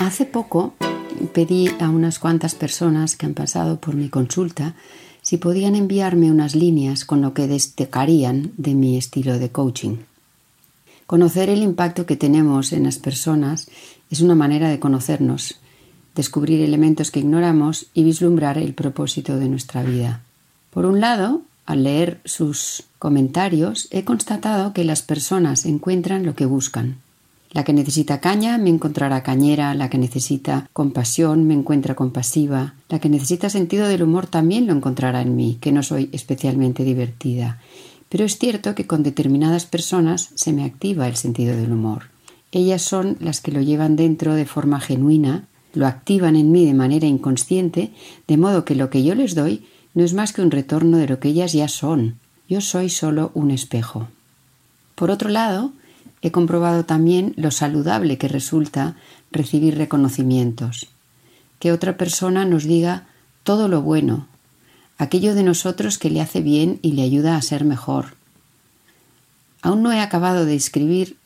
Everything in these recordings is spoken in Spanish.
Hace poco pedí a unas cuantas personas que han pasado por mi consulta si podían enviarme unas líneas con lo que destacarían de mi estilo de coaching. Conocer el impacto que tenemos en las personas es una manera de conocernos, descubrir elementos que ignoramos y vislumbrar el propósito de nuestra vida. Por un lado, al leer sus comentarios, he constatado que las personas encuentran lo que buscan. La que necesita caña me encontrará cañera, la que necesita compasión me encuentra compasiva, la que necesita sentido del humor también lo encontrará en mí, que no soy especialmente divertida. Pero es cierto que con determinadas personas se me activa el sentido del humor. Ellas son las que lo llevan dentro de forma genuina, lo activan en mí de manera inconsciente, de modo que lo que yo les doy no es más que un retorno de lo que ellas ya son. Yo soy solo un espejo. Por otro lado, he comprobado también lo saludable que resulta recibir reconocimientos. Que otra persona nos diga todo lo bueno, aquello de nosotros que le hace bien y le ayuda a ser mejor. Aún no he acabado de escribir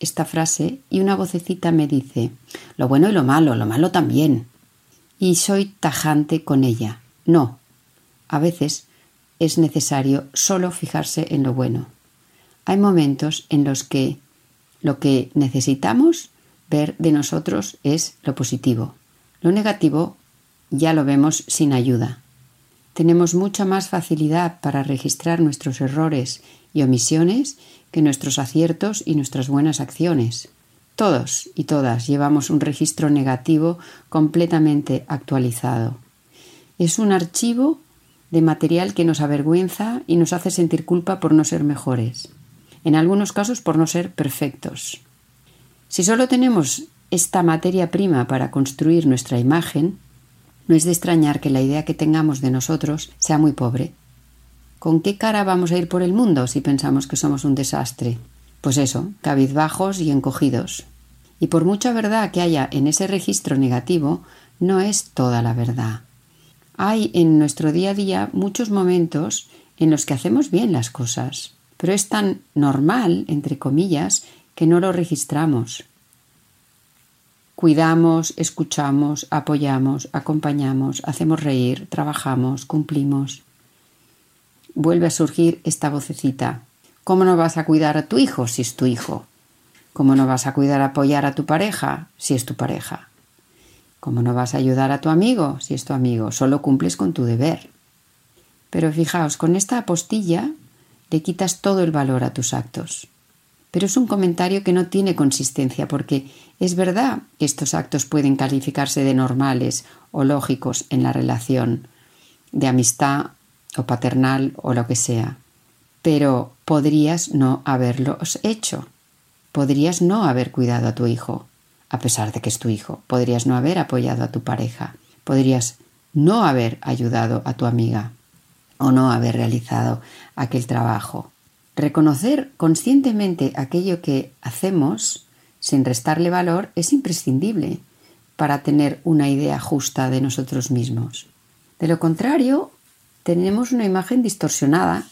esta frase y una vocecita me dice lo bueno y lo malo, lo malo también. Y soy tajante con ella. No. A veces es necesario solo fijarse en lo bueno. Hay momentos en los que lo que necesitamos ver de nosotros es lo positivo. Lo negativo ya lo vemos sin ayuda. Tenemos mucha más facilidad para registrar nuestros errores y omisiones que nuestros aciertos y nuestras buenas acciones. Todos y todas llevamos un registro negativo completamente actualizado. Es un archivo de material que nos avergüenza y nos hace sentir culpa por no ser mejores en algunos casos por no ser perfectos. Si solo tenemos esta materia prima para construir nuestra imagen, no es de extrañar que la idea que tengamos de nosotros sea muy pobre. ¿Con qué cara vamos a ir por el mundo si pensamos que somos un desastre? Pues eso, cabizbajos y encogidos. Y por mucha verdad que haya en ese registro negativo, no es toda la verdad. Hay en nuestro día a día muchos momentos en los que hacemos bien las cosas, pero es tan normal, entre comillas, que no lo registramos. Cuidamos, escuchamos, apoyamos, acompañamos, hacemos reír, trabajamos, cumplimos. Vuelve a surgir esta vocecita. ¿Cómo no vas a cuidar a tu hijo si es tu hijo? ¿Cómo no vas a cuidar, apoyar a tu pareja si es tu pareja? ¿Cómo no vas a ayudar a tu amigo si es tu amigo? Solo cumples con tu deber. Pero fijaos, con esta apostilla le quitas todo el valor a tus actos. Pero es un comentario que no tiene consistencia porque es verdad que estos actos pueden calificarse de normales o lógicos en la relación de amistad o paternal o lo que sea. Pero podrías no haberlos hecho. Podrías no haber cuidado a tu hijo, a pesar de que es tu hijo. Podrías no haber apoyado a tu pareja. Podrías no haber ayudado a tu amiga o no haber realizado aquel trabajo. Reconocer conscientemente aquello que hacemos sin restarle valor es imprescindible para tener una idea justa de nosotros mismos. De lo contrario, tenemos una imagen distorsionada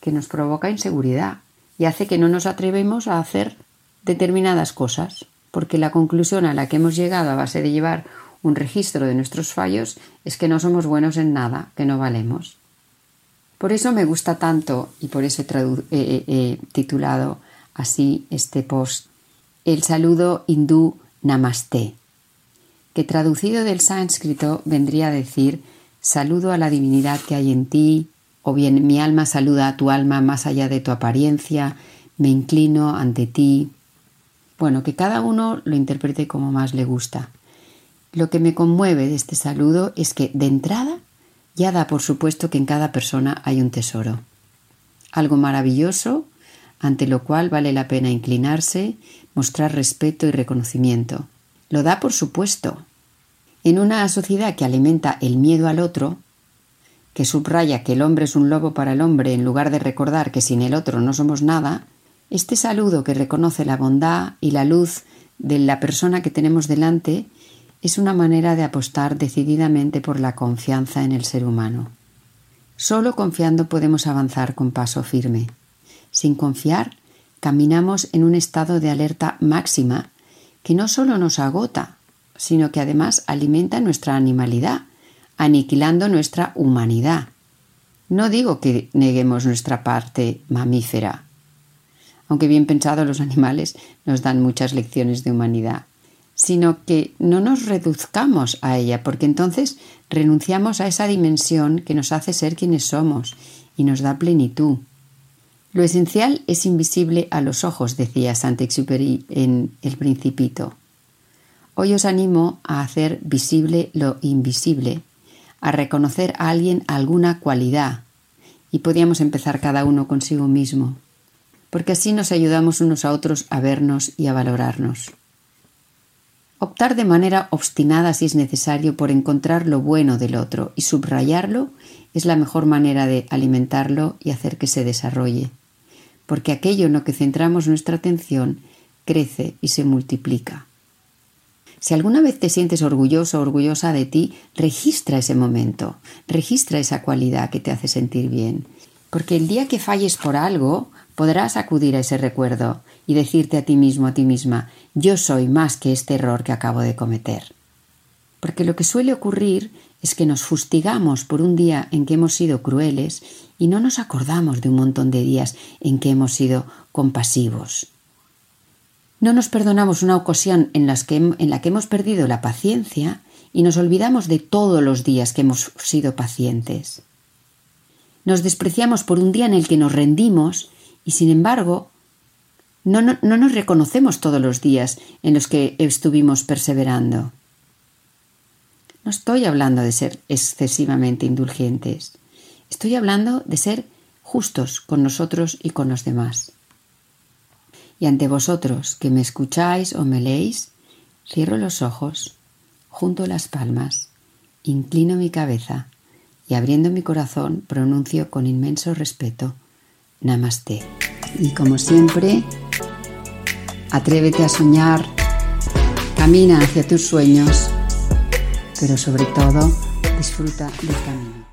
que nos provoca inseguridad y hace que no nos atrevemos a hacer determinadas cosas, porque la conclusión a la que hemos llegado a base de llevar un registro de nuestros fallos es que no somos buenos en nada, que no valemos. Por eso me gusta tanto y por eso he titulado así este post, el saludo hindú Namaste, que traducido del sánscrito vendría a decir saludo a la divinidad que hay en ti, o bien mi alma saluda a tu alma más allá de tu apariencia, me inclino ante ti. Bueno, que cada uno lo interprete como más le gusta. Lo que me conmueve de este saludo es que de entrada ya da por supuesto que en cada persona hay un tesoro. Algo maravilloso ante lo cual vale la pena inclinarse, mostrar respeto y reconocimiento. Lo da por supuesto. En una sociedad que alimenta el miedo al otro, que subraya que el hombre es un lobo para el hombre en lugar de recordar que sin el otro no somos nada, este saludo que reconoce la bondad y la luz de la persona que tenemos delante es una manera de apostar decididamente por la confianza en el ser humano. Solo confiando podemos avanzar con paso firme. Sin confiar, caminamos en un estado de alerta máxima que no solo nos agota, sino que además alimenta nuestra animalidad, aniquilando nuestra humanidad. No digo que neguemos nuestra parte mamífera, aunque bien pensado los animales nos dan muchas lecciones de humanidad, sino que no nos reduzcamos a ella, porque entonces renunciamos a esa dimensión que nos hace ser quienes somos y nos da plenitud. Lo esencial es invisible a los ojos, decía Saint-Exupéry en El Principito. Hoy os animo a hacer visible lo invisible, a reconocer a alguien alguna cualidad, y podíamos empezar cada uno consigo mismo porque así nos ayudamos unos a otros a vernos y a valorarnos. Optar de manera obstinada si es necesario por encontrar lo bueno del otro y subrayarlo es la mejor manera de alimentarlo y hacer que se desarrolle, porque aquello en lo que centramos nuestra atención crece y se multiplica. Si alguna vez te sientes orgulloso o orgullosa de ti, registra ese momento, registra esa cualidad que te hace sentir bien, porque el día que falles por algo, podrás acudir a ese recuerdo y decirte a ti mismo, a ti misma, yo soy más que este error que acabo de cometer. Porque lo que suele ocurrir es que nos fustigamos por un día en que hemos sido crueles y no nos acordamos de un montón de días en que hemos sido compasivos. No nos perdonamos una ocasión en, en la que hemos perdido la paciencia y nos olvidamos de todos los días que hemos sido pacientes. Nos despreciamos por un día en el que nos rendimos y sin embargo, no, no, nos reconocemos todos los días en los que estuvimos perseverando. No estoy hablando de ser excesivamente indulgentes. Estoy hablando de ser justos con nosotros y con los demás. Y ante vosotros que me escucháis o me leéis, cierro los ojos, junto las palmas, inclino mi cabeza y abriendo mi corazón pronuncio con inmenso respeto Namaste. Y como siempre, atrévete a soñar, camina hacia tus sueños, pero sobre todo disfruta del camino.